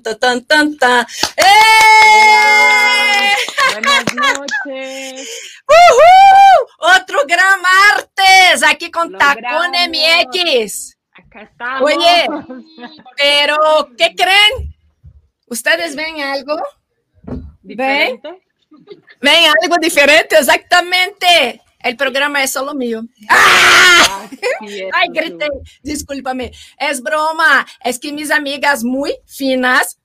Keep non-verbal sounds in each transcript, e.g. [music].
tan, tan, tan, tan, tan. Buenas [laughs] noches. ¡Uhú! Otro gran martes aquí con Tacón MX. Oye, [laughs] pero ¿qué creen? ¿Ustedes ven algo? ¿Diferente? ¿Ven algo diferente? Exactamente. El programa es solo mío. ¡Ah! Ay, Lulu. grité, discúlpame. Es broma. Es que mis amigas muy finas,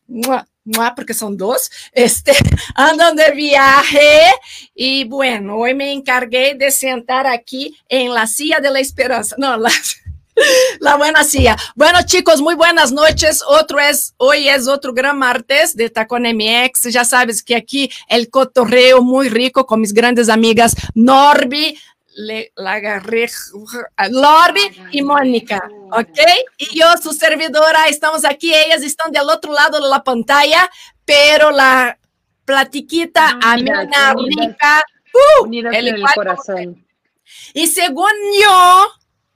porque son dos, este, [laughs] andan de viaje. Y bueno, hoy me encargué de sentar aquí en la silla de la esperanza. No, la, [laughs] la buena silla. Bueno, chicos, muy buenas noches. Otro es, hoy es otro gran martes de Tacón MX. Ya sabes que aquí el cotorreo muy rico con mis grandes amigas Norby, Le, Lagarre, Norby y Mónica, ¿ok? Y yo, su servidora, estamos aquí. Ellas están del otro lado de la pantalla, pero la platiquita Unidas, amena, unidas. rica. uh, Unidas el en el corazón. y según yo,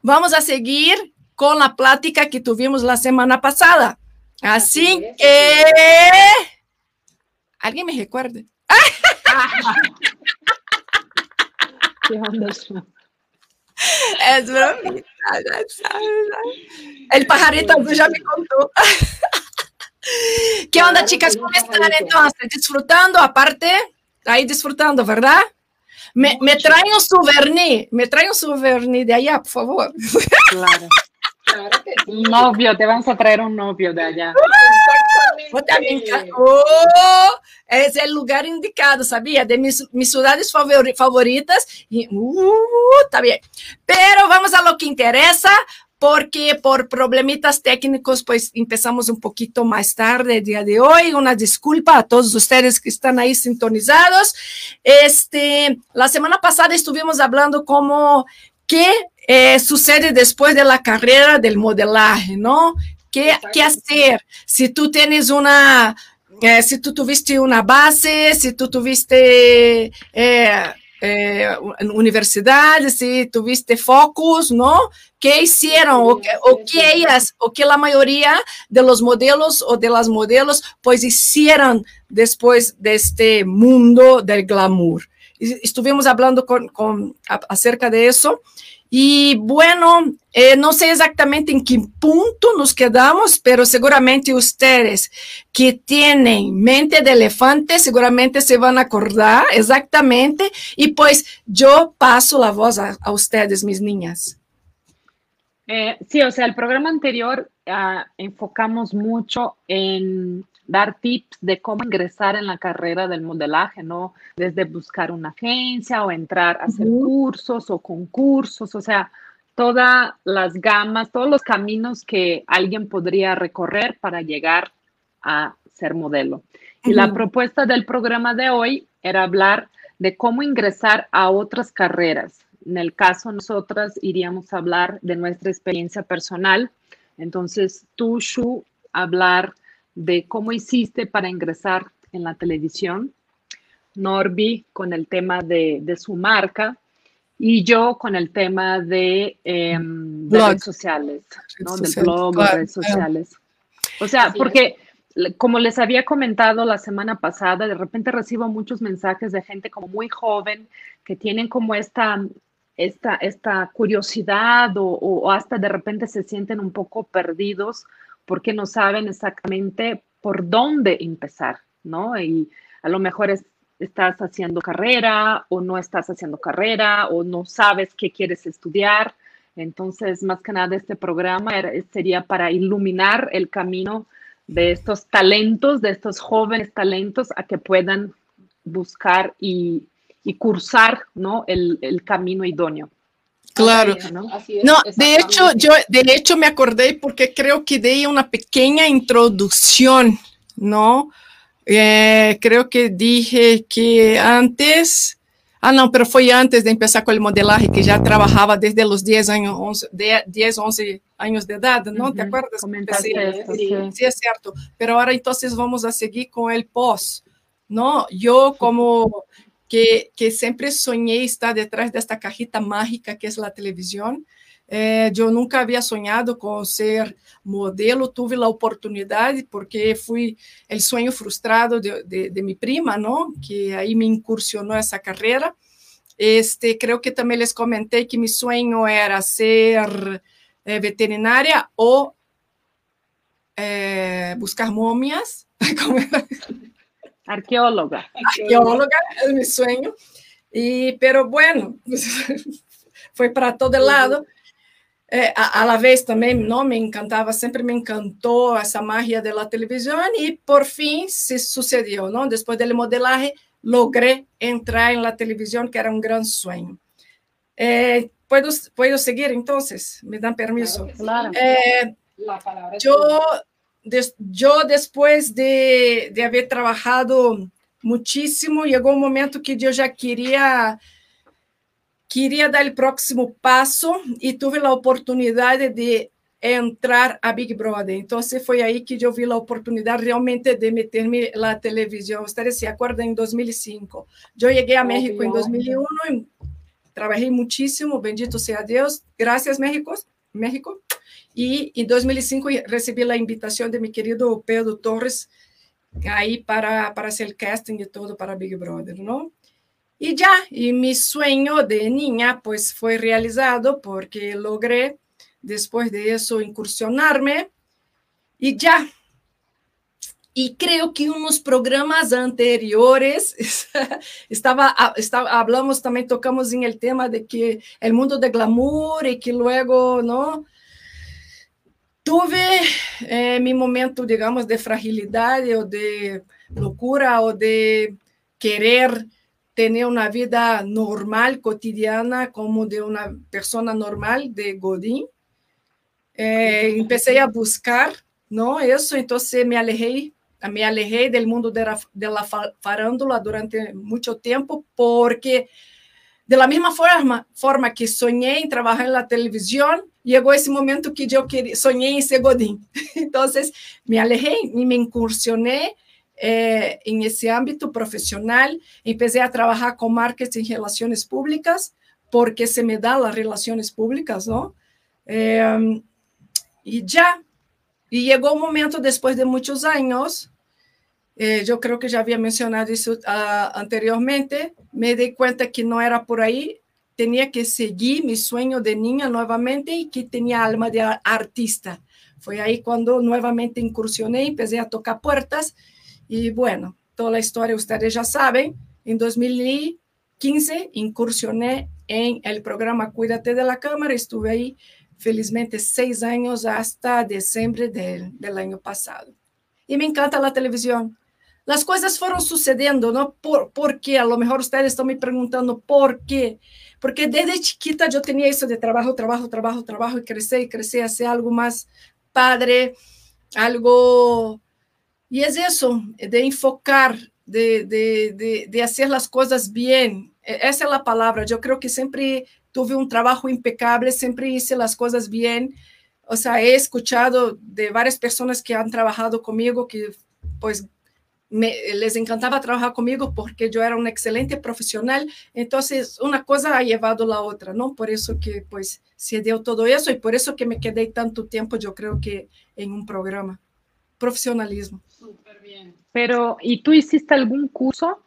vamos a seguir con la plática que tuvimos la semana pasada. Así Así es, que... ¿Alguien me recuerde? [laughs] Es bromita. El pajarito azul ya me contó. ¿Qué onda, chicas? ¿Cómo están entonces? Disfrutando, aparte, ahí disfrutando, ¿verdad? Me, me traen un souvenir, me traen un souvenir de allá, por favor. Claro. Un novio, te vamos a traer un novio de allá. Vou te brincar. Oh, esse é o lugar indicado, sabia? De mis, mis ciudades favori- favoritas. E, uh, tá bem. Pero vamos a lo que interessa, porque por problemitas técnicos, pues empezamos un poquito más tarde el día de hoy. Una disculpa a todos ustedes que están ahí sintonizados. Este, la semana pasada estuvimos hablando como qué eh, sucede después de la carrera del modelaje, ¿no? ¿Qué, qué hacer? Si tú tienes una, eh, si tú tuviste una base, si tú tuviste eh, eh, universidad, si tuviste focus, ¿no? ¿Qué hicieron? O, que- o que ellas, o que la mayoría de los modelos o de las modelos, pues hicieron después de este mundo del glamour. Y Estuvimos hablando con, con- a- acerca de eso. Y bueno, eh, no sé exactamente en qué punto nos quedamos, pero seguramente ustedes que tienen mente de elefante seguramente se van a acordar exactamente. Y pues yo paso la voz a, a ustedes, mis niñas. Eh, sí, o sea, el programa anterior ah, enfocamos mucho en dar tips de cómo ingresar en la carrera del modelaje, ¿no? Desde buscar una agencia o entrar a hacer cursos o concursos, o sea, todas las gamas, todos los caminos que alguien podría recorrer para llegar a ser modelo. Y la propuesta del programa de hoy era hablar de cómo ingresar a otras carreras. En el caso, nosotras iríamos a hablar de nuestra experiencia personal. Entonces, tú, Shu, hablar de cómo hiciste para ingresar en la televisión. Norby con el tema de, de su marca y yo con el tema de, de Blog. redes sociales, ¿no? Del blog, claro, redes sociales. O sea, Así porque como les había comentado la semana pasada, de repente recibo muchos mensajes de gente como muy joven que tienen como esta, esta, esta curiosidad o, o hasta de repente se sienten un poco perdidos porque no saben exactamente por dónde empezar, ¿no? Y a lo mejor es- estás haciendo carrera o no estás haciendo carrera o no sabes qué quieres estudiar. Entonces, más que nada, este programa sería para iluminar el camino de estos talentos, de estos jóvenes talentos, a que puedan buscar y, cursar ¿no? el camino idóneo. Claro. ¿no? así es, No, de hecho, yo de hecho me acordé porque creo que di una pequeña introducción, ¿no? Eh, creo que dije que antes, ah, no, pero fue antes de empezar con el modelaje, que ya trabajaba desde los 10 años, 11, de- 10, 11 años de edad, ¿no? ¿Te acuerdas? comentaste Sí, esto, sí. Sí, es cierto. Pero ahora entonces vamos a seguir con el post, ¿no? Yo como que, que siempre soñé estar detrás de esta cajita mágica que es la televisión, eu nunca havia sonhado com ser modelo, tive a oportunidade porque fui o sonho frustrado de, de, de prima, não? Que aí me incursionou essa carreira. Este, creio que também les comentei que meu sonho era ser eh, veterinária ou eh, buscar múmias. [laughs] Arqueóloga. Arqueóloga é meu sonho. E, pero bueno, [laughs] foi para todo lado. É, a, a la vez também não me encantava, sempre me encantou essa magia da televisão e por fim se sucedeu, não? Depois do modelagem, logrei entrar na televisão, que era um grande sonho. É, ¿puedo, ¿Puedo seguir entonces? ¿Me dan permiso? Claro. Eh, yo, des, yo después de, de haber trabajado muchísimo, llegó un momento que yo ya quería queria dar o próximo passo e tive a oportunidade de entrar a Big Brother. Então, foi aí que eu vi a oportunidade realmente de meter-me na televisão. Vocês se acordam, em 2005. Eu cheguei a México em 2001 e trabalhei muitíssimo, bendito seja Deus. Graças, México. México. E em 2005 recebi a invitação de meu querido Pedro Torres aí para, para ser casting e todo para Big Brother, não? Y ya, y mi sueño de niña pues fue realizado porque logré después de eso incursionarme y ya. Y creo que unos programas anteriores [laughs] estaba, estaba, hablamos también, tocamos en el tema de que el mundo de glamour y que luego, ¿no? Tuve eh, mi momento, digamos, de fragilidad o de locura o de querer tener una vida normal, cotidiana, como de una persona normal de Godín. Eh, empecé a buscar, ¿no? Eso, entonces me alejé, me alejé del mundo de la, de la farándula durante mucho tiempo, porque de la misma forma, forma que soñé en trabajar en la televisión, llegó ese momento que yo soñé en ser Godín. [laughs] Entonces me alejé y me incursioné eh, en ese ámbito profesional. Empecé a trabajar con marketing y relaciones públicas porque se me da las relaciones públicas, ¿no? Eh, y ya, y llegó un momento después de muchos años, eh, yo creo que ya había mencionado eso uh, anteriormente, me di cuenta que no era por ahí, tenía que seguir mi sueño de niña nuevamente y que tenía alma de artista. Fue ahí cuando nuevamente incursioné, empecé a tocar puertas y bueno, toda la historia ustedes ya saben. En 2015 incursioné en el programa Cuídate de la Cámara. Estuve ahí felizmente seis años hasta diciembre del, del año pasado. Y me encanta la televisión. Las cosas fueron sucediendo, ¿no? Por, porque a lo mejor ustedes están me preguntando por qué. Porque desde chiquita yo tenía eso de trabajo, trabajo, trabajo, trabajo y crecer y crecer, hacer algo más padre, algo y es eso, de enfocar, de, de, de, de, hacer las cosas bien. Esa es la palabra. Yo creo que siempre tuve un trabajo impecable, siempre hice las cosas bien. O sea, he escuchado de varias personas que han trabajado conmigo que pues me, les encantaba trabajar conmigo porque yo era un excelente profesional. Entonces, una cosa ha llevado la otra, ¿no? Por eso que pues se dio todo eso y por eso que me quedé tanto tiempo, yo creo que en un programa. Profesionalismo. Súper bien. Pero, ¿y tú hiciste algún curso?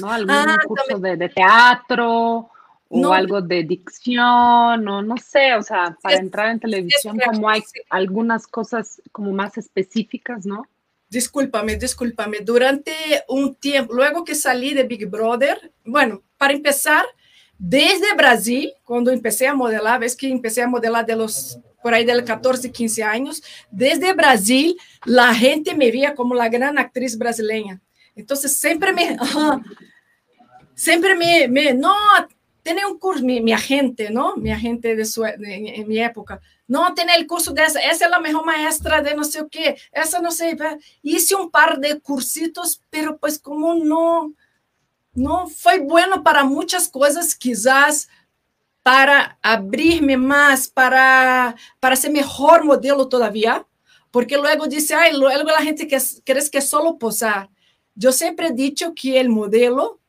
¿No? ¿Algún ah, curso de, de, teatro o no, algo de dicción o no sé? O sea, para es, entrar en televisión, como hay algunas cosas como más específicas, ¿no? Discúlpame, discúlpame. Durante un tiempo, luego que salí de Big Brother, bueno, para empezar, desde Brasil, cuando empecé a modelar, ves que empecé a modelar de los por ahí de 14, 15 años, desde Brasil, la gente me veía como la gran actriz brasileña. Entonces, siempre me, [laughs] siempre me, me, no, tenía un curso, mi, mi agente, ¿no? Mi agente de, su, de, en mi época, no, tenía el curso de esa, esa es la mejor maestra de no sé qué, esa no sé, hice un par de cursitos, pero pues como no, no fue bueno para muchas cosas, quizás para abrir-me mais, para, para ser melhor modelo todavia, porque luego disse, ai, luego a gente quer, quer que solo posar. Eu sempre he dicho que o modelo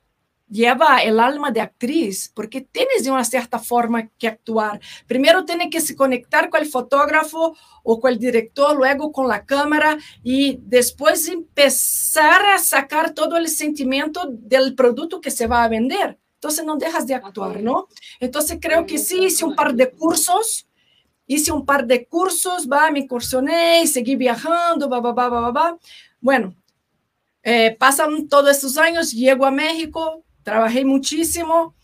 lleva el alma de actriz, porque tienes de una cierta forma que actuar. Primero tiene que se conectar con el fotógrafo o con el director, luego con la cámara y después empezar a sacar todo el sentimiento del producto que se va a vender. Entonces no dejas de actuar, ¿no? Entonces creo que sí hice un par de cursos, hice un par de cursos, va, me incursioné, seguí viajando, va, va, va, va, va. Bueno, eh, pasan todos estos años, llego a México, trabajé muchísimo.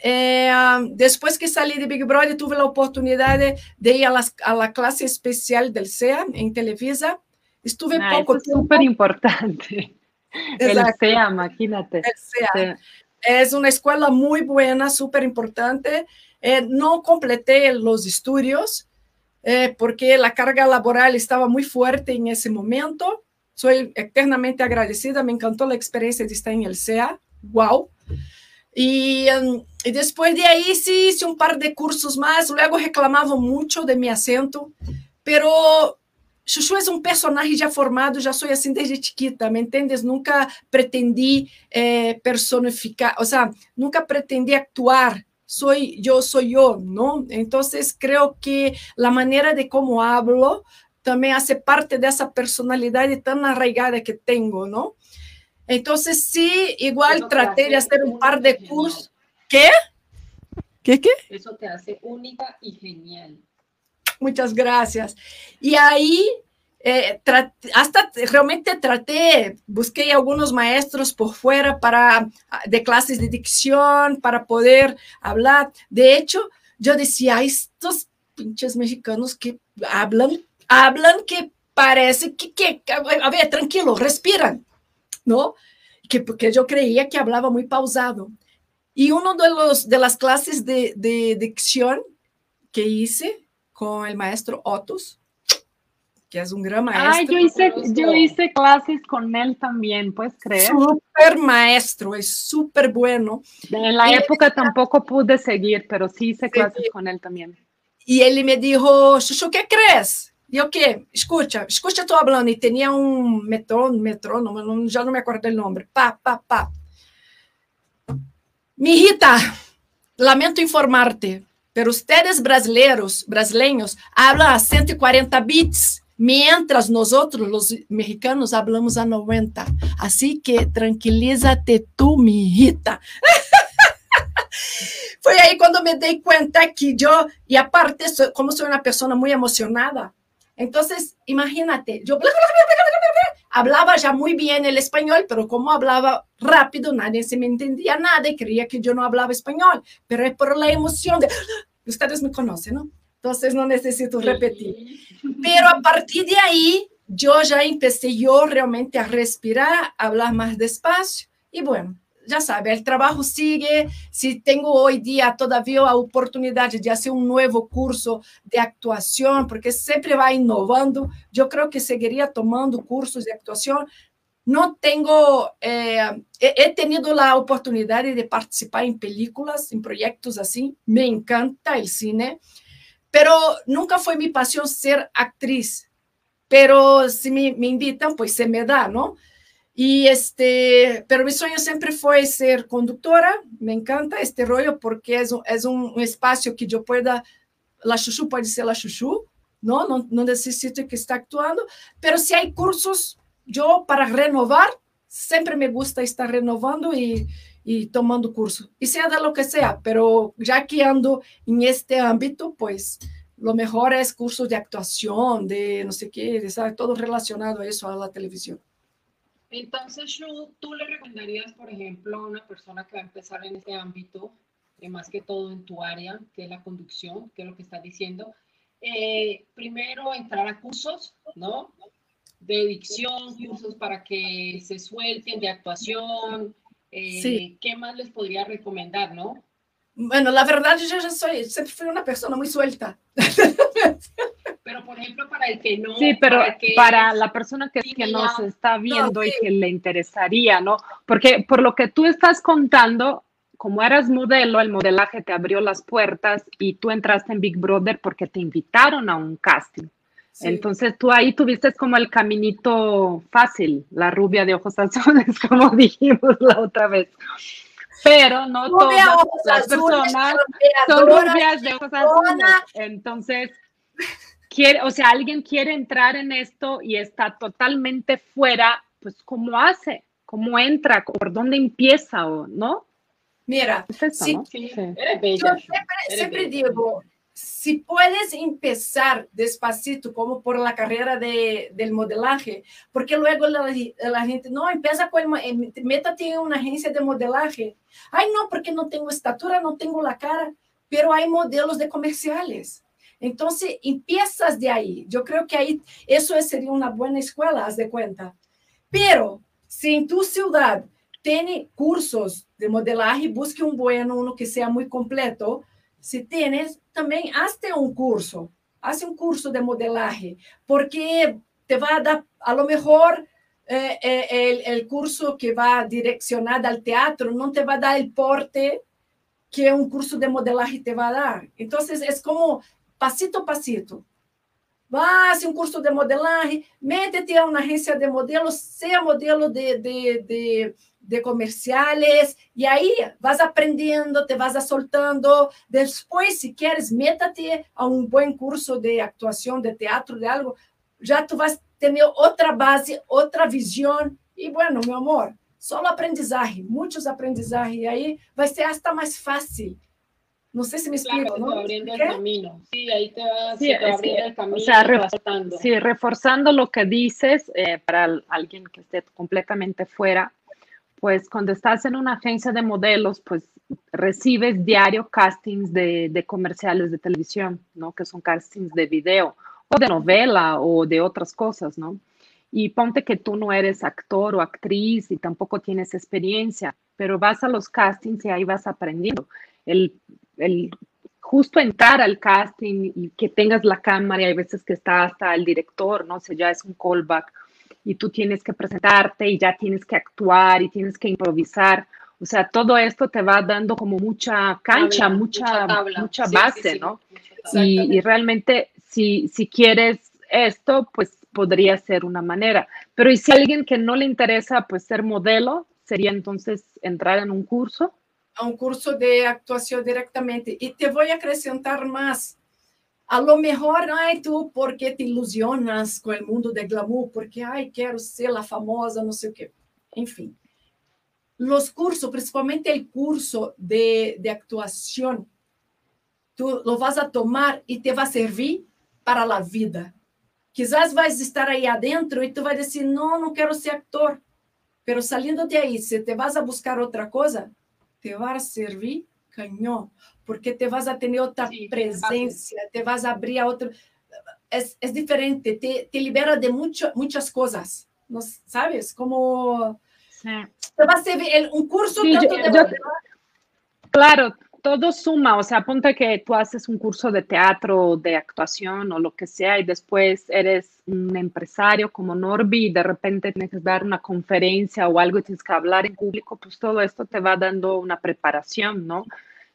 Eh, después que salí de Big Brother, tuve la oportunidad de, ir a, a, la clase especial del CEA en Televisa. Estuve poco tiempo. Es súper importante. [laughs] El CEA, imagínate. Es una escuela muy buena, súper importante. Eh, no completé los estudios eh, porque la carga laboral estaba muy fuerte en ese momento. Soy eternamente agradecida, me encantó la experiencia de estar en el CEA. ¡Wow! Um, y, después de ahí sí hice un par de cursos más, luego reclamaba mucho de mi acento, pero Chuchu é um personagem já formado, já sou assim desde chiquita, ¿me entendes? Nunca pretendi eh, personificar, ou seja, nunca pretendi actuar. Soy yo, soy yo, ¿no? Entonces creo que la manera de cómo hablo también hace parte de esa personalidad tan arraigada que tengo, ¿no? Entonces sí, igual traté de hacer un par de cursos. ¿Qué? ¿Qué qué? Eso te hace única y genial. Muchas gracias. Y ahí eh, hasta realmente traté, busqué algunos maestros por fuera para, de clases de dicción para poder hablar. De hecho, yo decía, estos pinches mexicanos que hablan, hablan que parece que, que a ver, tranquilo, respiran, ¿no? Que, porque yo creía que hablaba muy pausado. Y uno de, los, de las clases de, de dicción que hice con el maestro Otus, que es un gran maestro. Ay, yo hice, yo hice clases con él también, ¿puedes creer? Súper maestro, es súper bueno. En la época tampoco pude seguir, pero sí hice clases con él también. Y él me dijo, Chuchu, ¿qué crees? Yo qué, escucha, escucha tú hablando. Y tenía un metrón, metrónomo, ya no me acuerdo el nombre. Pa, pa, pa. Mi hijita, lamento informarte, pero ustedes brasileiros, brasileños, hablan a 140 bits, mientras nosotros, los mexicanos, hablamos a 90. Así que tranquilízate tú, mi hijita. Foi aí quando me dei conta que eu, e aparte, como sou uma pessoa muito emocionada, então, imagínate, eu hablaba já muito bem o espanhol, pero como hablaba rápido, nadie se me entendia nada e creía que eu não hablaba espanhol, pero é por la emoción de ustedes me conocen, ¿no? Entonces no necesito repetir. Pero a partir de ahí, yo ya empecé yo realmente a respirar, a hablar más despacio y bueno, ya sabe, el trabajo sigue. Si tengo hoy día todavía la oportunidad de hacer un nuevo curso de actuación, porque siempre va innovando, yo creo que seguiría tomando cursos de actuación no tengo, eh, he, tenido la oportunidad de participar en películas, en proyectos así, me encanta el cine, pero nunca fue mi pasión ser actriz, pero si me, invitan, pues se me da, ¿no? Y este, pero mi sueño siempre fue ser conductora, me encanta este rollo porque es, es un, espacio que yo pueda, la chuchu puede ser la chuchu, ¿no? No, no necesito que esté actuando, pero si hay cursos yo para renovar, siempre me gusta estar renovando y, y, tomando curso, y sea de lo que sea, pero ya que ando en este ámbito, pues lo mejor es cursos de actuación, de no sé qué, de, todo relacionado a eso, a la televisión. Entonces, ¿tú le recomendarías, por ejemplo, a una persona que va a empezar en este ámbito, eh, más que todo en tu área, que es la conducción, que es lo que estás diciendo, eh, primero entrar a cursos, ¿no? de dicción, cursos para que se suelten, de actuación. Eh, ¿Qué más les podría recomendar, no? Bueno, la verdad, yo ya soy, siempre fui una persona muy suelta. [laughs] Pero, por ejemplo, para el que no. Sí, pero para, la persona que, que nos está viendo y que le interesaría, ¿no? Porque por lo que tú estás contando, como eras modelo, el modelaje te abrió las puertas y tú entraste en Big Brother porque te invitaron a un casting. Entonces tú ahí tuviste como el caminito fácil, la rubia de ojos [laughs] azules, como dijimos la otra vez. pero no todas las personas son rubias de ojos azules. Entonces, quiere, o sea, alguien quiere entrar en esto y está totalmente fuera, pues, ¿cómo hace? ¿Cómo entra? ¿Por dónde empieza? ¿O no? Mira, siempre, digo, si puedes empezar despacito, como por la carrera de, del modelaje, porque luego la, gente, no, empieza con, el, métate en una agencia de modelaje. Ay, no, porque no tengo estatura, no tengo la cara, pero hay modelos de comerciales. Entonces, empiezas de ahí. Yo creo que ahí eso sería una buena escuela, haz de cuenta. Pero, si en tu ciudad tiene cursos de modelaje, busque un bueno, uno que sea muy completo. Si tienes, también hazte un curso, haz un curso de modelaje, porque te va a dar, a lo mejor, eh, eh, el, el, curso que va direccionado al teatro no te va a dar el porte que un curso de modelaje te va a dar. Entonces, es como pasito a pasito. Vá, um curso de modelagem, métete a uma agência de modelos, seja modelo de, de, de, de comerciales, e aí vas aprendendo, te vas soltando. Depois, se queres, métate a um bom curso de atuação, de teatro, de algo, já tu vas ter outra base, outra visão. E, bueno, meu amor, só aprendizagem, muitos aprendizagens, e aí vai ser hasta mais fácil No sé si me explico, ¿no? abriendo el camino. Sí, ahí te va, sí, abriendo el camino. O sea, sí, reforzando lo que dices, eh, para alguien que esté completamente fuera, pues cuando estás en una agencia de modelos, pues recibes diario castings de, de, comerciales de televisión, ¿no? Que son castings de video o de novela o de otras cosas, ¿no? Y ponte que tú no eres actor o actriz y tampoco tienes experiencia, pero vas a los castings y ahí vas aprendiendo. El el justo entrar al casting y que tengas la cámara y hay veces que está hasta el director, no sé, ya es un callback y tú tienes que presentarte y ya tienes que actuar y tienes que improvisar. O sea, todo esto te va dando como mucha cancha, mucha, mucha, base, ¿no? Y, y, realmente si, si quieres esto, pues podría ser una manera. Pero ¿y si alguien que no le interesa pues ser modelo, sería entonces entrar en un curso? A um curso de actuação diretamente. E te vou acrescentar mais. A lo mejor, ai, tu, porque te ilusionas com o mundo de glamour, porque, ai, quero ser a famosa, não sei o quê. Enfim. Os cursos, principalmente o curso de, de actuação, tu lo vas a tomar e te vai servir para a vida. Quizás vais estar aí adentro e tu vai dizer, não, não quero ser actor. Pero saliendo de aí, se te vas a buscar outra coisa, te va a servir cañón, porque te vas a tener otra sí, presencia, te vas a abrir a otro. Es, es diferente, te, te, libera de mucho, muchas cosas, ¿no sabes? Como sí. te va a servir un curso sí, tanto yo, de yo, Claro, todo suma, o sea, ponte que tú haces un curso de teatro, de actuación o lo que sea y después eres un empresario como Norby y de repente tienes que dar una conferencia o algo y tienes que hablar en público, pues todo esto te va dando una preparación, ¿no?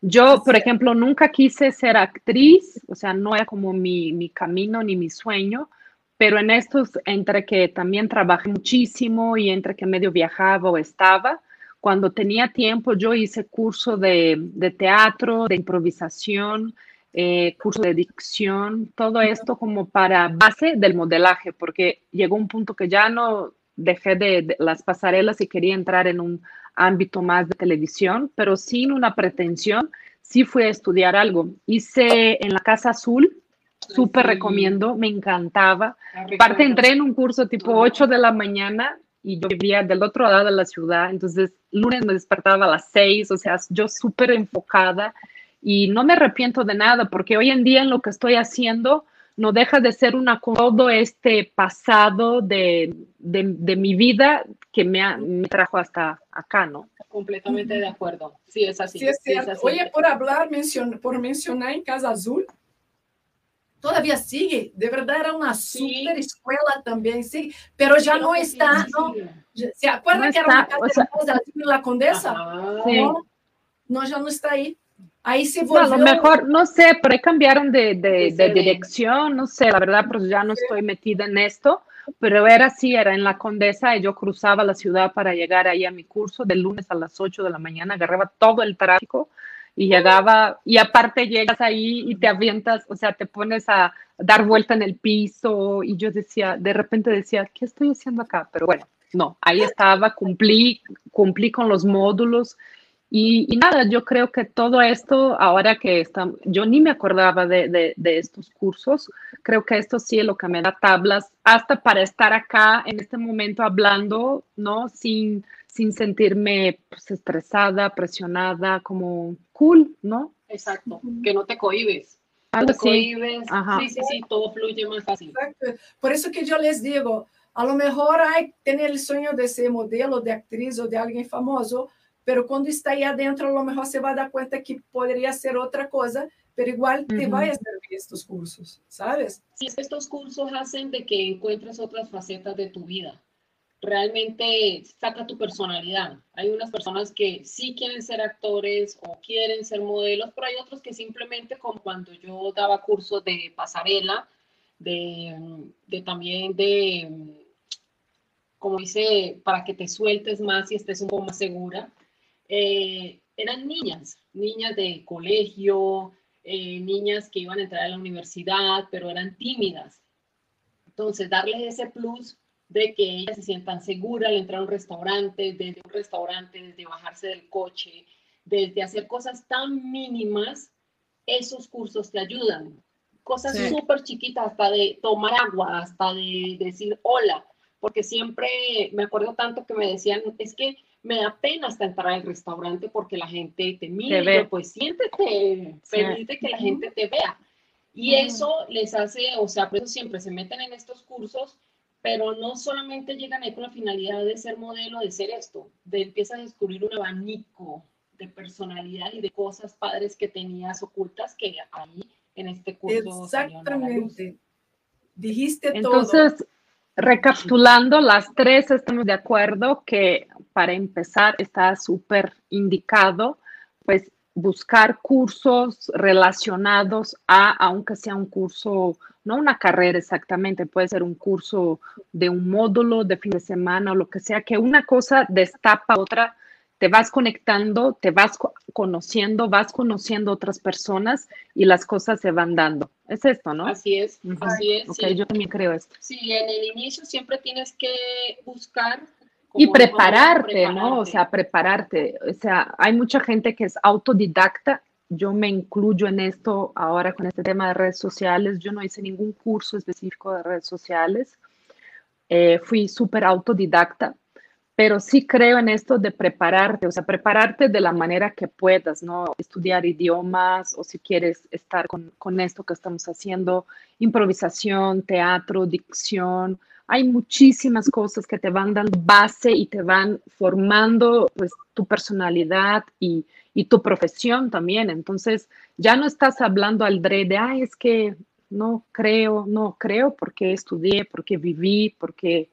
Yo, por ejemplo, nunca quise ser actriz, o sea, no era como mi, mi camino ni mi sueño, pero en estos, entre que también trabajé muchísimo y entre que medio viajaba o estaba, cuando tenía tiempo, yo hice curso de, de teatro, de improvisación, eh, curso de dicción, todo esto como para base del modelaje, porque llegó un punto que ya no dejé de, de, las pasarelas y quería entrar en un ámbito más de televisión, pero sin una pretensión, sí fui a estudiar algo. Hice en la Casa Azul, súper recomiendo, me encantaba. Aparte entré en un curso tipo 8 de la mañana y yo vivía del otro lado de la ciudad, entonces lunes me despertaba a las seis, o sea, yo súper enfocada y no me arrepiento de nada porque hoy en día en lo que estoy haciendo no deja de ser un acomodo este pasado de, de, de mi vida que me, ha, me, trajo hasta acá, ¿no? Completamente de acuerdo. Sí, es así. Sí, es, sí, es así. Oye, por hablar, mencion, por mencionar en Casa Azul, todavía sigue, de verdad era una super escuela también, sí, pero ya no está, ¿no? ¿Se acuerdan no que era una casa o sea, de la Condesa? Sí. No, no, ya no está ahí. Ahí se volvió. No, a lo mejor, no sé, por ahí cambiaron de, de, de dirección, no sé, la verdad, pues ya no estoy metida en esto, pero era así, era en la Condesa y yo cruzaba la ciudad para llegar ahí a mi curso de lunes a las 8 de la mañana, agarraba todo el tráfico y llegaba, y aparte llegas ahí y te avientas, o sea, te pones a dar vuelta en el piso y yo decía, de repente decía, ¿qué estoy haciendo acá? Pero bueno, no, ahí estaba, cumplí, cumplí con los módulos y, nada, yo creo que todo esto, ahora que estamos, yo ni me acordaba de, de, estos cursos, creo que esto sí es lo que me da tablas hasta para estar acá en este momento hablando, ¿no? Sin, sin sentirme pues, estresada, presionada, como cool, ¿no? Exacto, que no te cohibes. No te cohibes, sí, sí, sí, todo fluye más fácil. Exacto. Por eso que yo les digo, a lo mejor hay tener el sueño de ser modelo, de actriz o de alguien famoso, pero quando está aí adentro, a lo mejor você vai dar conta que poderia ser outra coisa, pero igual te vai a servir estos cursos, ¿sabes? Sí, estos cursos hacen de que encuentres otras facetas de tu vida. Realmente saca tu personalidad. Hay unas personas que sí quieren ser actores o quieren ser modelos, pero hay otros que simplemente, como cuando yo daba cursos de pasarela, de, de también de, como dice, para que te sueltes más y estés un poco más segura eh, eran niñas, niñas de colegio, eh, niñas que iban a entrar a la universidad, pero eran tímidas. Entonces, darles ese plus de que ellas se sientan seguras al entrar a un restaurante, desde un restaurante, desde bajarse del coche, desde hacer cosas tan mínimas, esos cursos te ayudan. Cosas súper chiquitas, hasta de tomar agua, hasta de decir hola, porque siempre me acuerdo tanto que me decían, es que me da pena hasta entrar al restaurante porque la gente te mira, pues siéntete feliz de que la gente te vea. Y eso les hace, o sea, por eso siempre se meten en estos cursos, pero no solamente llegan ahí con la finalidad de ser modelo, de ser esto, de empiezas a descubrir un abanico de personalidad y de cosas padres que tenías ocultas que ahí en este curso. Exactamente. Dijiste Entonces, todo. Recapitulando, las tres estamos de acuerdo que para empezar está súper indicado, pues buscar cursos relacionados a, aunque sea un curso, no una carrera exactamente, puede ser un curso de un módulo de fin de semana o lo que sea, que una cosa destapa otra te vas conectando, te vas conociendo, vas conociendo otras personas y las cosas se van dando. Es esto, ¿no? Así es, así es. Okay, Yo también creo esto. Sí, en el inicio siempre tienes que buscar. Y prepararte, ¿no? O sea, prepararte. O sea, hay mucha gente que es autodidacta. Yo me incluyo en esto ahora con este tema de redes sociales. Yo no hice ningún curso específico de redes sociales. Eh, fui súper autodidacta pero sí creo en esto de prepararte, o sea, prepararte de la manera que puedas, ¿no? Estudiar idiomas o si quieres estar con, con esto que estamos haciendo, improvisación, teatro, dicción. Hay muchísimas cosas que te van dando base y te van formando pues tu personalidad y, y tu profesión también. Entonces, ya no estás hablando al de, ay, es que no creo, no creo porque estudié, porque viví, porque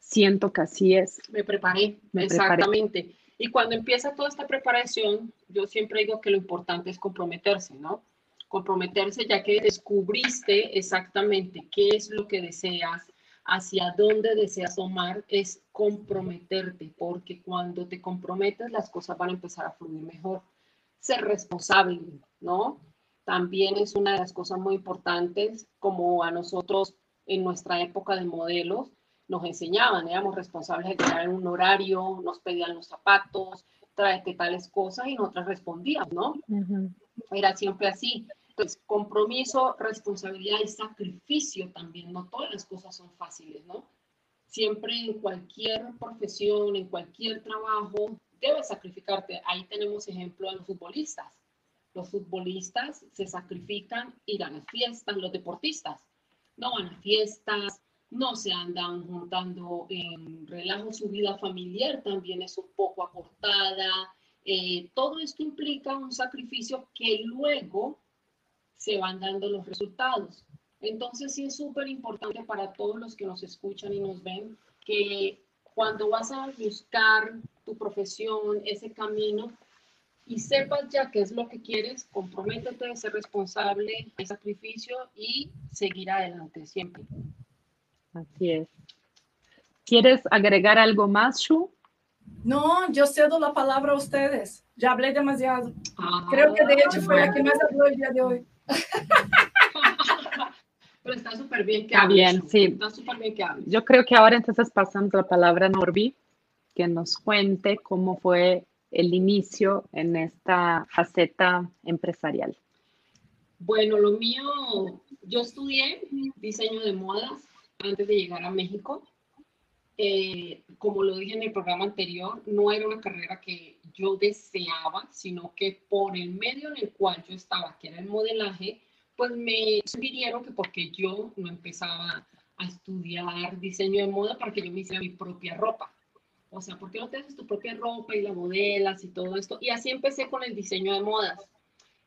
siento que así es. Me preparé, exactamente. Y cuando empieza toda esta preparación, yo siempre digo que lo importante es comprometerse, ¿no? Comprometerse ya que descubriste exactamente qué es lo que deseas, hacia dónde deseas tomar, es comprometerte, porque cuando te comprometes las cosas van a empezar a fluir mejor. Ser responsable, ¿no? También es una de las cosas muy importantes, como a nosotros en nuestra época de modelos, nos enseñaban, éramos responsables de crear un horario, nos pedían los zapatos, tráete tales cosas y nosotras respondíamos, ¿no? Era siempre así. Entonces, compromiso, responsabilidad y sacrificio también, no todas las cosas son fáciles, ¿no? Siempre en cualquier profesión, en cualquier trabajo, debes sacrificarte. Ahí tenemos ejemplo de los futbolistas. Los futbolistas se sacrifican ir a las fiestas, los deportistas no van a fiestas, no se andan juntando en relajo, su vida familiar también es un poco acortada. Eh, todo esto implica un sacrificio que luego se van dando los resultados. Entonces sí es súper importante para todos los que nos escuchan y nos ven que cuando vas a buscar tu profesión, ese camino, y sepas ya qué es lo que quieres, comprométete a ser responsable, de sacrificio y seguir adelante siempre. Así es. ¿Quieres agregar algo más, Shu? No, yo cedo la palabra a ustedes. Ya hablé demasiado. Creo que de hecho fue la que más habló el día de hoy. Pero está súper bien que Está bien, sí. Está súper bien que hables. Yo creo que ahora entonces pasamos la palabra a Norby, que nos cuente cómo fue el inicio en esta faceta empresarial. Bueno, lo mío, yo estudié diseño de modas antes de llegar a México. Eh, como lo dije en el programa anterior, no era una carrera que yo deseaba, sino que por el medio en el cual yo estaba, que era el modelaje, pues me sugirieron que porque yo no empezaba a estudiar diseño de moda para que yo me hiciera mi propia ropa. O sea, ¿por qué no te haces tu propia ropa y la modelas y todo esto? Y así empecé con el diseño de modas.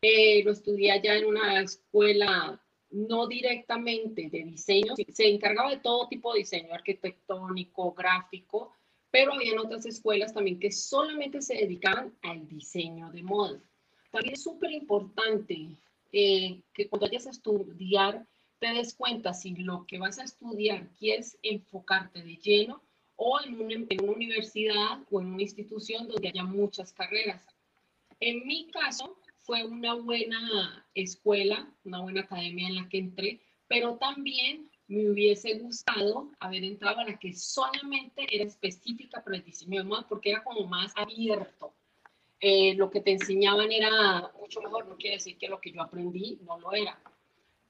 Eh, lo estudié allá en una escuela no directamente de diseño, se encargaba de todo tipo de diseño arquitectónico, gráfico, pero había otras escuelas también que solamente se dedicaban al diseño de moda. También es súper importante eh, que cuando vayas a estudiar te des cuenta si lo que vas a estudiar quieres enfocarte de lleno o en una, en una universidad o en una institución donde haya muchas carreras. En mi caso, fue una buena escuela, una buena academia en la que entré, pero también me hubiese gustado haber entrado a la que solamente era específica para el diseño de moda porque era como más abierto. Eh, lo que te enseñaban era mucho mejor, no quiere decir que lo que yo aprendí no lo era,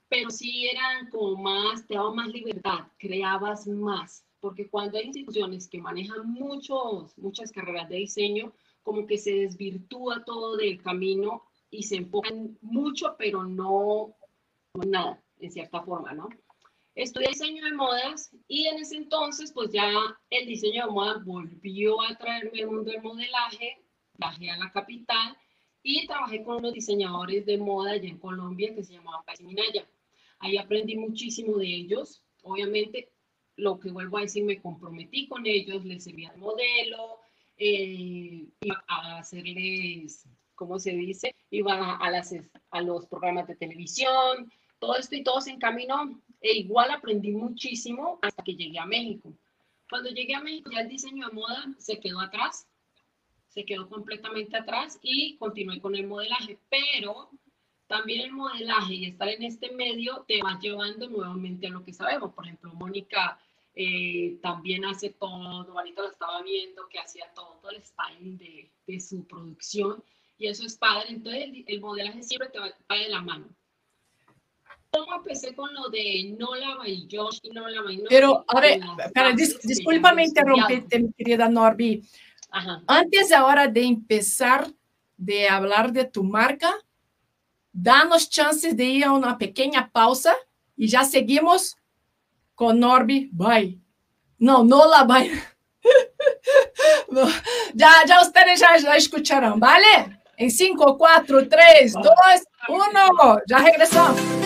pero sí eran como más, te daban más libertad, creabas más, porque cuando hay instituciones que manejan muchos, muchas carreras de diseño, como que se desvirtúa todo del camino y se enfocan mucho, pero no, no nada, en cierta forma, ¿no? Estudié diseño de modas y en ese entonces, pues ya el diseño de moda volvió a traerme el mundo del modelaje, bajé a la capital y trabajé con unos diseñadores de moda allá en Colombia que se llamaban Paz Minaya. Ahí aprendí muchísimo de ellos. Obviamente, lo que vuelvo a decir, me comprometí con ellos, les servía de modelo, eh, a hacerles, ¿cómo se dice? Iba a, las, a los programas de televisión, todo esto y todo se encaminó e igual aprendí muchísimo hasta que llegué a México. Cuando llegué a México ya el diseño de moda se quedó atrás, se quedó completamente atrás y continué con el modelaje, pero también el modelaje y estar en este medio te va llevando nuevamente a lo que sabemos. Por ejemplo, Mónica eh, también hace todo, ahorita lo estaba viendo, que hacía todo, todo el styling de, de su producción y eso es padre. Entonces el, el modelaje siempre te va, va de la mano. ¿Cómo empecé con lo de Nola y Josh y Nola y Nola? Pero, a ver, para, dis, discúlpame interrumpirte, mi querida Norby. Ajá. Antes ahora de empezar de hablar de tu marca, danos chances de ir a una pequeña pausa y ya seguimos con Norby. Bye. No, Nola, bye. [laughs] ya, ya ustedes ya, ya escucharán, ¿vale? En 5, 4, 3, 2, 1, ya regresamos.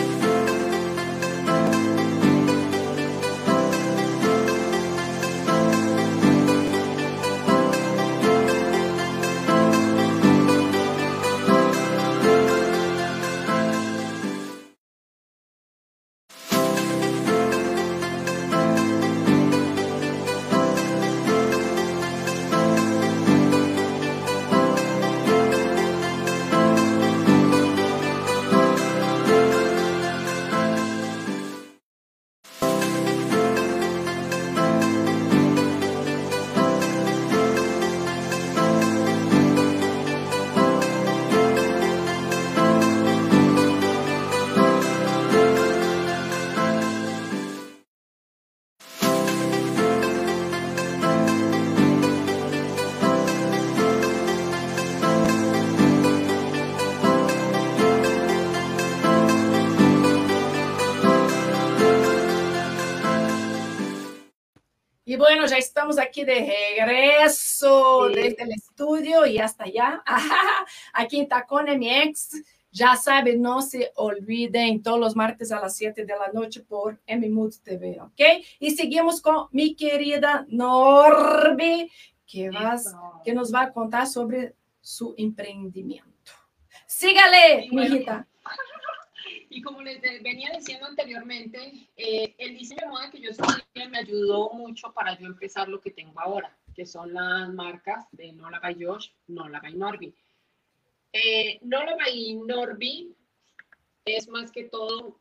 Estamos aquí de regreso sí. desde el estudio y hasta allá. [laughs] Aquí en Tacón MX. Ya saben, no se olviden todos los martes a las 7 de la noche por MMood TV, ¿ok? Y seguimos con mi querida Norby, que, vas, que nos va a contar sobre su emprendimiento. Sígale, sí, bueno. mijita. [laughs] Y como les venía diciendo anteriormente, eh, el diseño de moda que yo estudié me ayudó mucho para yo empezar lo que tengo ahora, que son las marcas de Nola by Josh, Nola by Norby. Eh, Nola by Norby es más que todo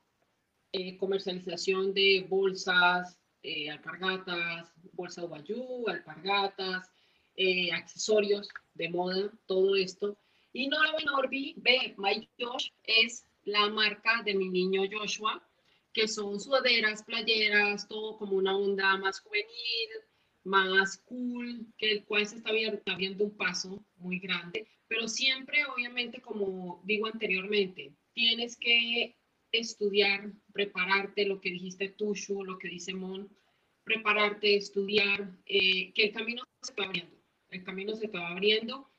eh, comercialización de bolsas, eh, alpargatas, bolsa Ubayú, alpargatas, eh, accesorios de moda, todo esto. Y Nola by Norby, ve, My Josh es la marca de mi niño Joshua, que son sudaderas, playeras, todo como una onda más juvenil, más cool, que el cual se está viendo, un paso muy grande, pero siempre, obviamente, como digo anteriormente, tienes que estudiar, prepararte, lo que dijiste tú, lo que dice Mon, prepararte, estudiar, eh, que el camino se va abriendo, el camino se te va abriendo.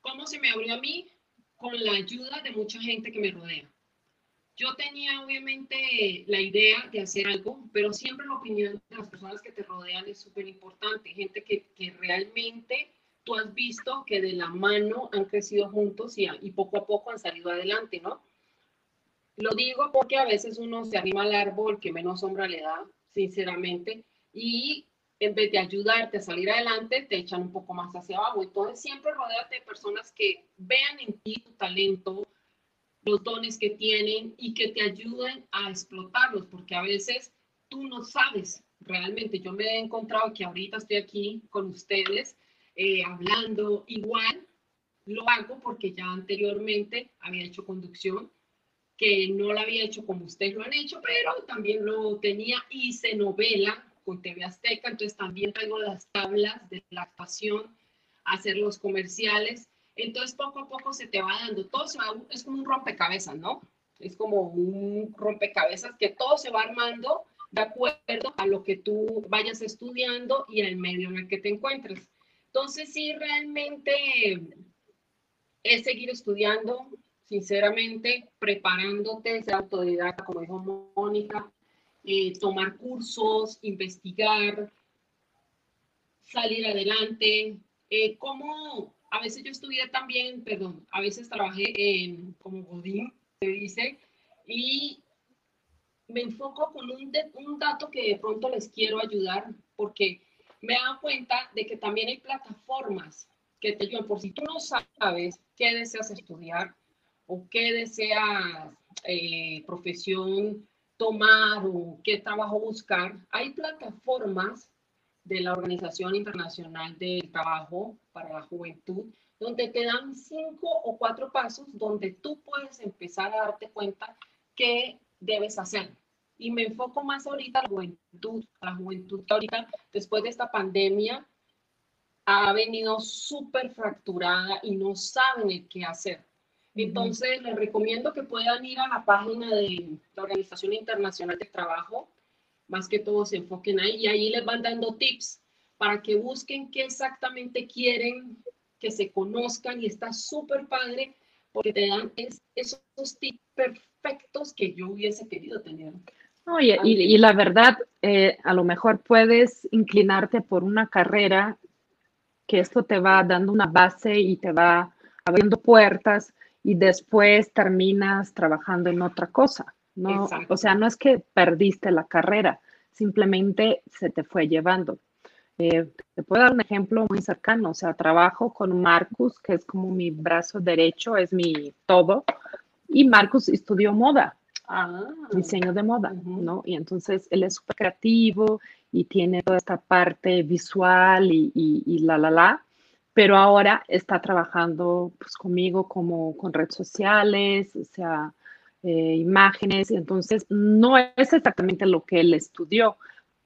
¿Cómo se me abrió a mí? Con la ayuda de mucha gente que me rodea. Yo tenía obviamente la idea de hacer algo, pero siempre la opinión de las personas que te rodean es súper importante. Gente que, que, realmente tú has visto que de la mano han crecido juntos y, y poco a poco han salido adelante, ¿no? Lo digo porque a veces uno se arrima al árbol que menos sombra le da, sinceramente, y en vez de ayudarte a salir adelante, te echan un poco más hacia abajo. Entonces, siempre rodeate de personas que vean en ti tu talento, los dones que tienen y que te ayuden a explotarlos, porque a veces tú no sabes realmente. Yo me he encontrado que ahorita estoy aquí con ustedes eh, hablando igual. Lo hago porque ya anteriormente había hecho conducción, que no la había hecho como ustedes lo han hecho, pero también lo tenía, hice novela con TV Azteca, entonces también traigo las tablas de la actuación, hacer los comerciales entonces, poco a poco se te va dando, todo se es como un rompecabezas, ¿no? Es como un rompecabezas que todo se va armando de acuerdo a lo que tú vayas estudiando y al medio en el que te encuentres. Entonces, sí, realmente es seguir estudiando, sinceramente, preparándote, ser autodidacta, como dijo Mónica, eh, tomar cursos, investigar, salir adelante, eh, cómo a veces yo estudié también, perdón, a veces trabajé en, como Godín, se dice, y me enfoco con un, dato que de pronto les quiero ayudar, porque me he cuenta de que también hay plataformas que te ayudan, por si tú no sabes qué deseas estudiar o qué deseas eh, profesión tomar o qué trabajo buscar, hay plataformas de la Organización Internacional del Trabajo para la Juventud, donde te dan cinco o cuatro pasos donde tú puedes empezar a darte cuenta qué debes hacer. Y me enfoco más ahorita a la juventud, a la juventud que ahorita, después de esta pandemia, ha venido súper fracturada y no saben qué hacer. Entonces, les recomiendo que puedan ir a la página de la Organización Internacional del Trabajo, más que todo se enfoquen ahí y ahí les van dando tips para que busquen qué exactamente quieren, que se conozcan y está súper padre porque te dan esos tips perfectos que yo hubiese querido tener. Oye, y, la verdad, eh, a lo mejor puedes inclinarte por una carrera que esto te va dando una base y te va abriendo puertas y después terminas trabajando en otra cosa. No, o sea, no es que perdiste la carrera, simplemente se te fue llevando. Eh, te puedo dar un ejemplo muy cercano, o sea, trabajo con Marcus, que es como mi brazo derecho, es mi todo, y Marcus estudió moda, ah, diseño de moda, ¿no? Y entonces él es súper creativo y tiene toda esta parte visual y, y, la, la, la, pero ahora está trabajando pues conmigo como con redes sociales, o sea, eh, imágenes, entonces no es exactamente lo que él estudió,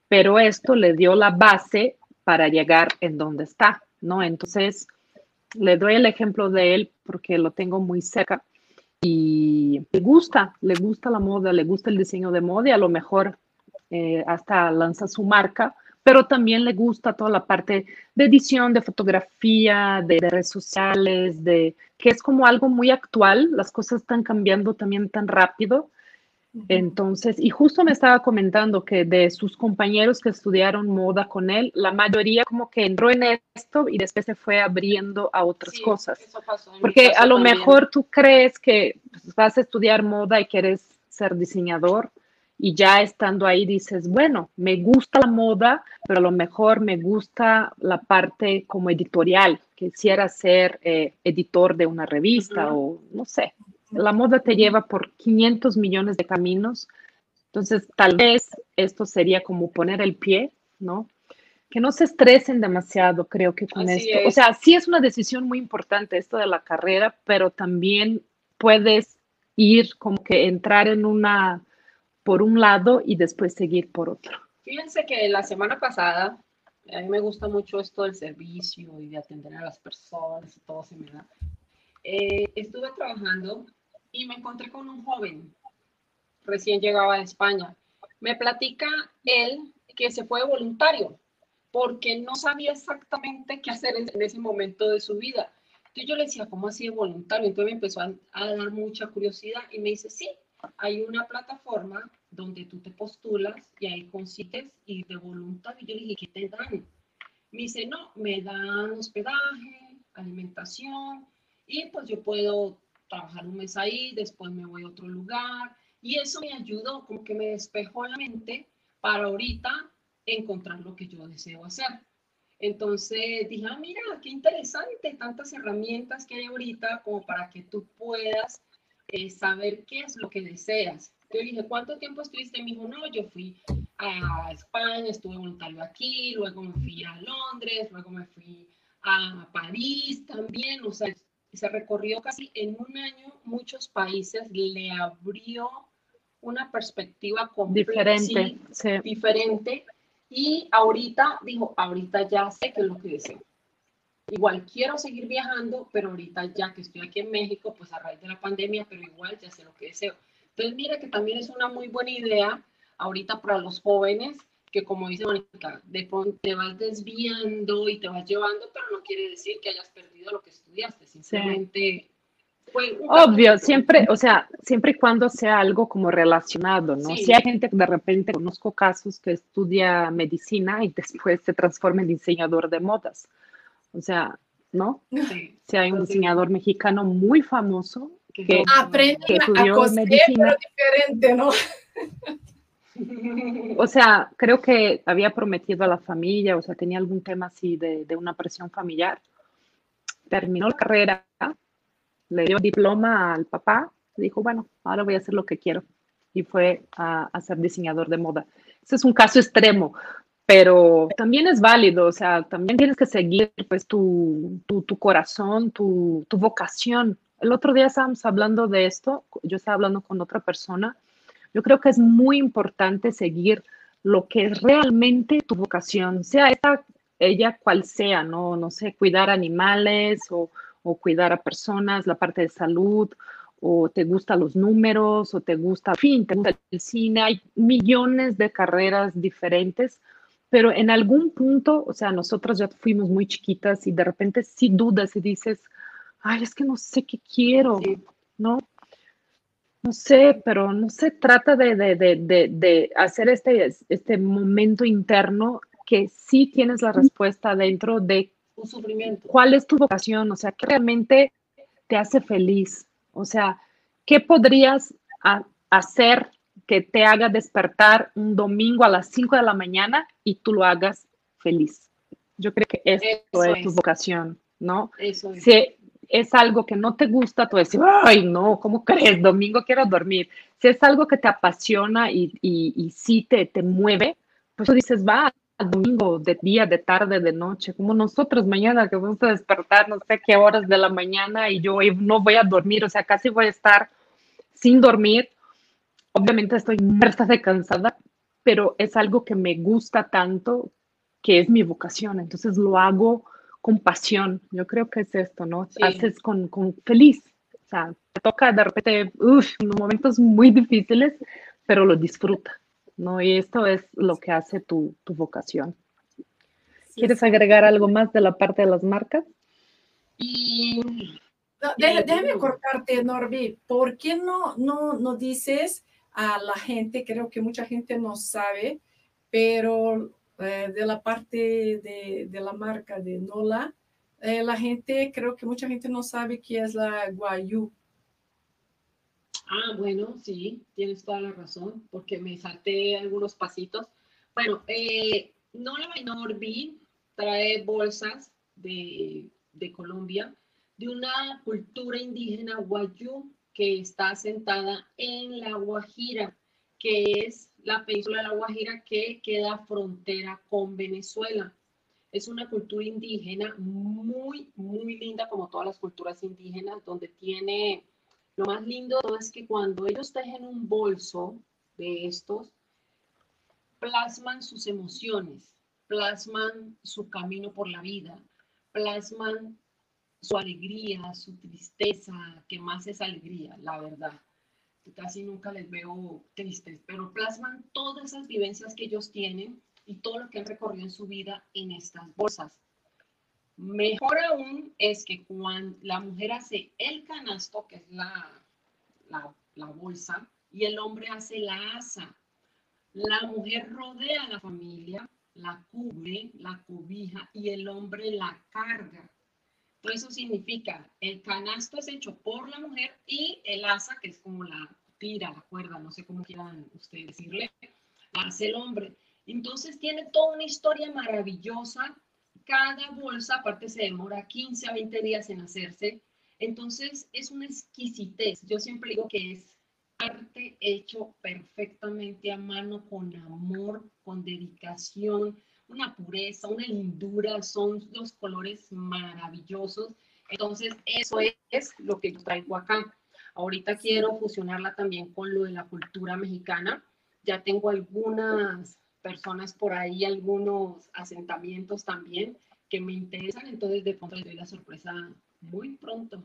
pero esto le dio la base para llegar en donde está, ¿no? Entonces, le doy el ejemplo de él porque lo tengo muy cerca y le gusta, le gusta la moda, le gusta el diseño de moda y a lo mejor eh, hasta lanza su marca, pero también le gusta toda la parte de edición, de fotografía, de, redes sociales, de que es como algo muy actual, las cosas están cambiando también tan rápido. Entonces, y justo me estaba comentando que de sus compañeros que estudiaron moda con él, la mayoría como que entró en esto y después se fue abriendo a otras cosas. Porque a lo mejor tú crees que vas a estudiar moda y quieres ser diseñador y ya estando ahí dices, bueno, me gusta la moda, pero a lo mejor me gusta la parte como editorial, quisiera ser eh, editor de una revista o no sé. La moda te lleva por 500 millones de caminos, entonces tal vez esto sería como poner el pie, ¿no? que no se estresen demasiado, creo que con esto. O sea, sí es una decisión muy importante esto de la carrera, pero también puedes ir como que entrar en una por un lado y después seguir por otro. Fíjense que la semana pasada, a mí me gusta mucho esto del servicio y de atender a las personas y todo se me da. Eh, estuve trabajando y me encontré con un joven, recién llegaba de España. Me platica él que se fue voluntario porque no sabía exactamente qué hacer en, ese momento de su vida. Entonces yo le decía, ¿cómo así de voluntario? Entonces me empezó a, dar mucha curiosidad y me dice, sí, hay una plataforma donde tú te postulas y ahí consigues y de voluntario. Y yo le dije, ¿qué te dan? Me dice, no, me dan hospedaje, alimentación y pues yo puedo trabajar un mes ahí, después me voy a otro lugar. Y eso me ayudó, como que me despejó la mente para ahorita encontrar lo que yo deseo hacer. Entonces dije, ah, mira, qué interesante, tantas herramientas que hay ahorita como para que tú puedas eh, saber qué es lo que deseas. Yo dije, ¿cuánto tiempo estuviste? Y me dijo, no, yo fui a España, estuve voluntario aquí, luego me fui a Londres, luego me fui a París también, o sea, se recorrió casi en un año muchos países, le abrió una perspectiva diferente, diferente y ahorita dijo, ahorita ya sé qué es lo que deseo. Igual quiero seguir viajando, pero ahorita ya que estoy aquí en México, pues a raíz de la pandemia, pero igual ya sé lo que deseo. Entonces, mira que también es una muy buena idea ahorita para los jóvenes, que como dice Mónica, de te vas desviando y te vas llevando, pero no quiere decir que hayas perdido lo que estudiaste, sinceramente Obvio, siempre, o sea, siempre y cuando sea algo como relacionado, ¿no? Si hay gente que de repente conozco casos que estudia medicina y después se transforma en diseñador de modas. O sea, ¿no? Si hay un diseñador mexicano muy famoso que, aprende estudió a medicina. diferente, ¿no? O sea, creo que había prometido a la familia, o sea, tenía algún tema así de, de una presión familiar. Terminó la carrera, le dio diploma al papá, dijo, bueno, ahora voy a hacer lo que quiero. Y fue a, ser diseñador de moda. Ese es un caso extremo, pero también es válido, o sea, también tienes que seguir pues tu, tu, tu corazón, tu, tu, vocación. El otro día estábamos hablando de esto, yo estaba hablando con otra persona. Yo creo que es muy importante seguir lo que es realmente tu vocación, sea esta, ella cual sea, no, no sé, cuidar animales o, o cuidar a personas, la parte de salud, o te gustan los números, o te gusta, en fin, te gusta el cine, hay millones de carreras diferentes, pero en algún punto, o sea, nosotros ya fuimos muy chiquitas y de repente sí dudas y dices, ay, es que no sé qué quiero, ¿no? No sé, pero no se trata de, de, de, de, hacer este, este momento interno que sí tienes la respuesta dentro de sufrimiento. ¿Cuál es tu vocación? O sea, ¿qué realmente te hace feliz? O sea, ¿qué podrías hacer que te haga despertar un domingo a las 5 de la mañana y tú lo hagas feliz? Yo creo que esto es, tu vocación, ¿no? Eso es. Si es algo que no te gusta, tú decir, ay, no, ¿cómo crees? Domingo quiero dormir. Si es algo que te apasiona y, y, y sí te, te mueve, pues tú dices, va, domingo, de día, de tarde, de noche, como nosotros mañana que vamos a despertar no sé qué horas de la mañana y yo no voy a dormir, o sea, casi voy a estar sin dormir. Obviamente estoy muerta de cansada, pero es algo que me gusta tanto que es mi vocación, entonces lo hago con pasión. Yo creo que es esto, ¿no? Haces con, con, feliz. O sea, te toca de repente, uff, momentos muy difíciles, pero lo disfruta. ¿no? Y esto es lo que hace tu, vocación. ¿Quieres agregar algo más de la parte de las marcas? Y déjame cortarte, Norby. ¿Por qué no, no, no dices a la gente, creo que mucha gente no sabe, pero eh, de la parte de, la marca de Nola, eh, la gente, creo que mucha gente no sabe qué es la Guayú. Ah, bueno, sí, tienes toda la razón, porque me salté algunos pasitos. Bueno, eh, Nola Norby trae bolsas de, de Colombia de una cultura indígena guayú que está asentada en la Guajira, que es la península de la Guajira que queda frontera con Venezuela. Es una cultura indígena muy, muy linda, como todas las culturas indígenas, donde tiene, lo más lindo es que cuando ellos tejen un bolso de estos, plasman sus emociones, plasman su camino por la vida, plasman su alegría, su tristeza, que más es alegría, la verdad. Casi nunca les veo tristes, pero plasman todas esas vivencias que ellos tienen y todo lo que han recorrido en su vida en estas bolsas. Mejor aún es que cuando la mujer hace el canasto, que es la, la, bolsa, y el hombre hace la asa. La mujer rodea a la familia, la cubre, la cobija y el hombre la carga. Eso significa, el canasto es hecho por la mujer y el asa, que es como la tira, la cuerda, no sé cómo quieran ustedes decirle, hace el hombre. Entonces tiene toda una historia maravillosa. Cada bolsa, aparte, se demora 15 a 20 días en hacerse. Entonces es una exquisitez. Yo siempre digo que es arte hecho perfectamente a mano, con amor, con dedicación, una pureza, una lindura, son los colores maravillosos. Entonces, eso es lo que yo traigo acá. Ahorita quiero fusionarla también con lo de la cultura mexicana. Ya tengo algunas personas por ahí, algunos asentamientos también que me interesan, entonces de pronto les doy la sorpresa muy pronto.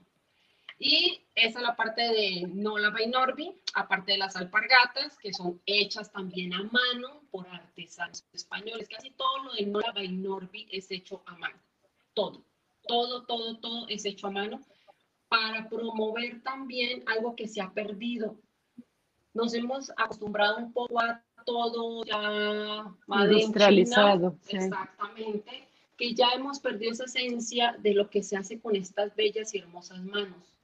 Y esa es la parte de Nola Bainorbi, aparte de las alpargatas, que son hechas también a mano por artesanos españoles. Casi todo lo de Nola Bainorbi es hecho a mano. Todo, todo, todo, todo es hecho a mano para promover también algo que se ha perdido. Nos hemos acostumbrado un poco a todo ya industrializado. Exactamente, que ya hemos perdido esa esencia de lo que se hace con estas bellas y hermosas manos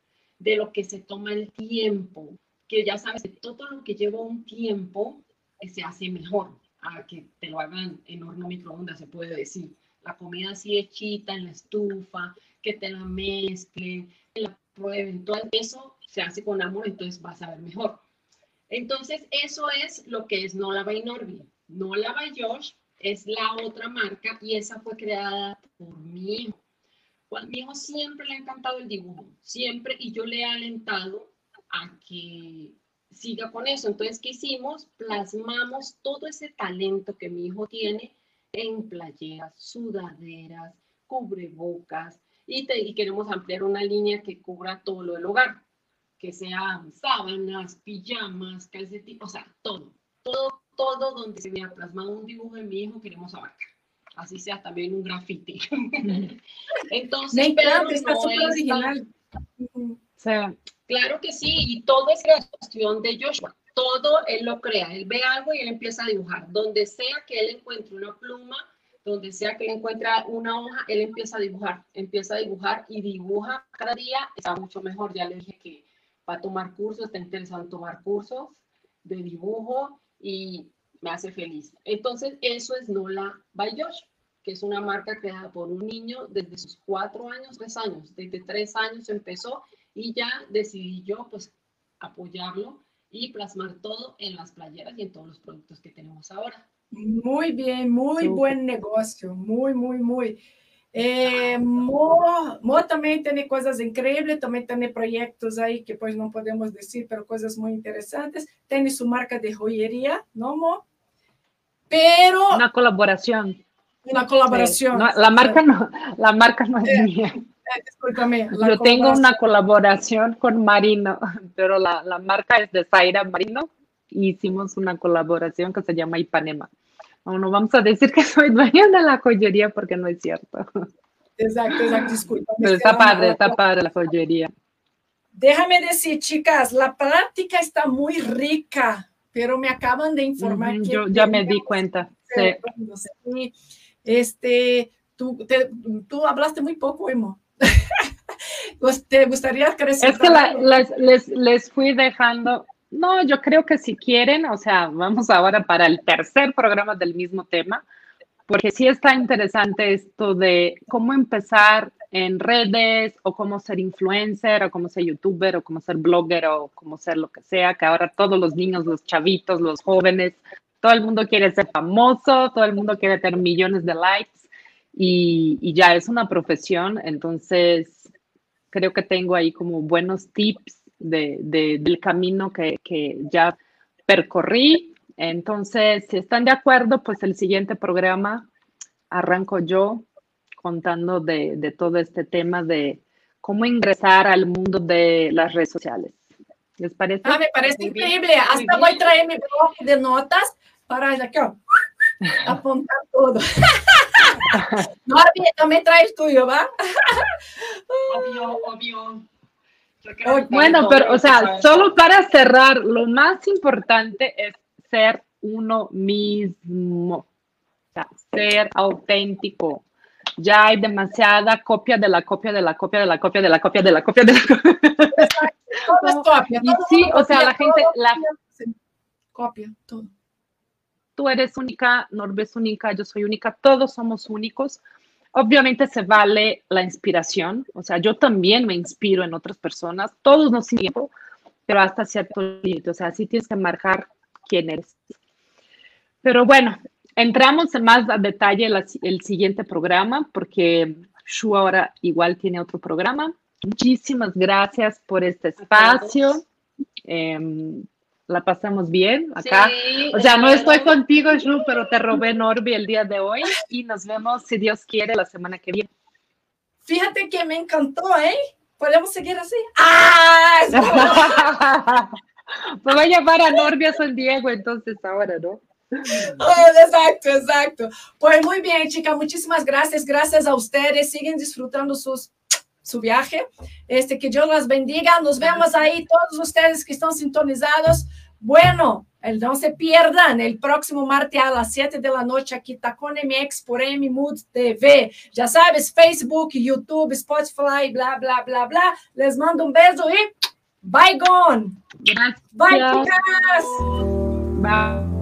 de lo que se toma el tiempo, que ya sabes, todo lo que lleva un tiempo eh, se hace mejor a que te lo hagan en horno microondas, se puede decir. La comida así hechita en la estufa, que te la mezclen, que la prueben, todo eso se hace con amor, entonces vas a ver mejor. Entonces, eso es lo que es No Lava Norby. No Lava Josh es la otra marca y esa fue creada por mi hijo mi hijo siempre le ha encantado el dibujo, siempre, y yo le he alentado a que siga con eso. Entonces, ¿qué hicimos? Plasmamos todo ese talento que mi hijo tiene en playeras, sudaderas, cubrebocas, y, y queremos ampliar una línea que cubra todo lo del hogar, que sean sábanas, pijamas, calcetines, o sea, todo, todo, todo donde se vea plasmado un dibujo de mi hijo queremos abarcar así sea también un graffiti. [laughs] Entonces, pero está súper original. Claro que sí, y todo es cuestión de Joshua. Todo él lo crea, él ve algo y él empieza a dibujar. Donde sea que él encuentre una pluma, donde sea que él encuentre una hoja, él empieza a dibujar, empieza a dibujar y dibuja cada día, está mucho mejor. Ya le dije que va a tomar cursos, está interesado en tomar cursos de dibujo y me hace feliz. Entonces, eso es Nola by Josh, que es una marca creada por un niño desde sus cuatro años, tres años. Desde tres años empezó y ya decidí yo, pues, apoyarlo y plasmar todo en las playeras y en todos los productos que tenemos ahora. Muy bien, muy buen negocio, muy, muy, muy. Eh, Mo, Mo também tem coisas incríveis, também tem projetos aí que depois não podemos dizer, mas coisas muito interessantes. Tem sua marca de joieria, não, Mo? Pero... Una colaboración. Una colaboración. la, marca no, la marca no es eh, mía. Eh. Yo tengo una colaboración con Marino, [laughs] pero la, la marca es de Zaira Marino hicimos una colaboración que se llama Ipanema. No, no vamos a decir que soy dueña de la joyería porque no es cierto. Exacto, exacto, disculpa. Pero está padre, está padre la joyería. Déjame decir, chicas, la práctica está muy rica pero me acaban de informar que... Yo ya me di cuenta. Sí. Este, tú, tú hablaste muy poco, Emo. [laughs] ¿Te gustaría crecer? Es que les, les fui dejando, no, yo creo que si quieren, o sea, vamos ahora para el tercer programa del mismo tema, porque sí está interesante esto de cómo empezar en redes o cómo ser influencer o cómo ser youtuber o cómo ser blogger o cómo ser lo que sea, que ahora todos los niños, los chavitos, los jóvenes, todo el mundo quiere ser famoso, todo el mundo quiere tener millones de likes y, ya es una profesión, entonces creo que tengo ahí como buenos tips de, del camino que, que ya percorrí. Entonces, si están de acuerdo, pues el siguiente programa arranco yo contando de, todo este tema de cómo ingresar al mundo de las redes sociales. ¿Les parece? Ah, me parece increíble. Hasta voy a traer mi blog de notas para aquí, [laughs] apuntar todo. [laughs] Norby, también traes tuyo, ¿va? [laughs] obvio, obvio. Bueno, pero, o sea, solo para cerrar, lo más importante es ser uno mismo, o sea, ser auténtico ya hay demasiada copia de la copia de la copia de la copia de la copia de la copia de la copia. Todo es copia. Y sí, o sea, la gente... La... Copia, todo. Tú eres única, Norbe es única, yo soy única, todos somos únicos. Obviamente se vale la inspiración, o sea, yo también me inspiro en otras personas, todos nos tiempo, pero hasta cierto límite, o sea, sí tienes que marcar quién eres. Pero bueno, entramos en más detalle el siguiente programa porque Shu ahora igual tiene otro programa. Muchísimas gracias por este espacio. Em, la pasamos bien acá. o sea, no estoy contigo, Shu, pero te robé Norby el día de hoy y nos vemos, si Dios quiere, la semana que viene. Fíjate que me encantó, ¿eh? ¿Podemos seguir así? ¡Ah! [laughs] Me voy a llamar a Norby a San Diego entonces ahora, ¿no? [laughs] exacto, exacto. Pues muy bien, chicas, muchísimas gracias. Gracias a ustedes. Siguen disfrutando sus, su viaje. Este, que Dios las bendiga. Nos vemos ahí, todos ustedes que están sintonizados. Bueno, no se pierdan el próximo martes a las 7 de la noche aquí con MX por MMood TV. Ya sabes, Facebook, YouTube, Spotify, bla, bla, bla, bla. Les mando un beso y bye gone. Gracias. Bye, chicas. Bye.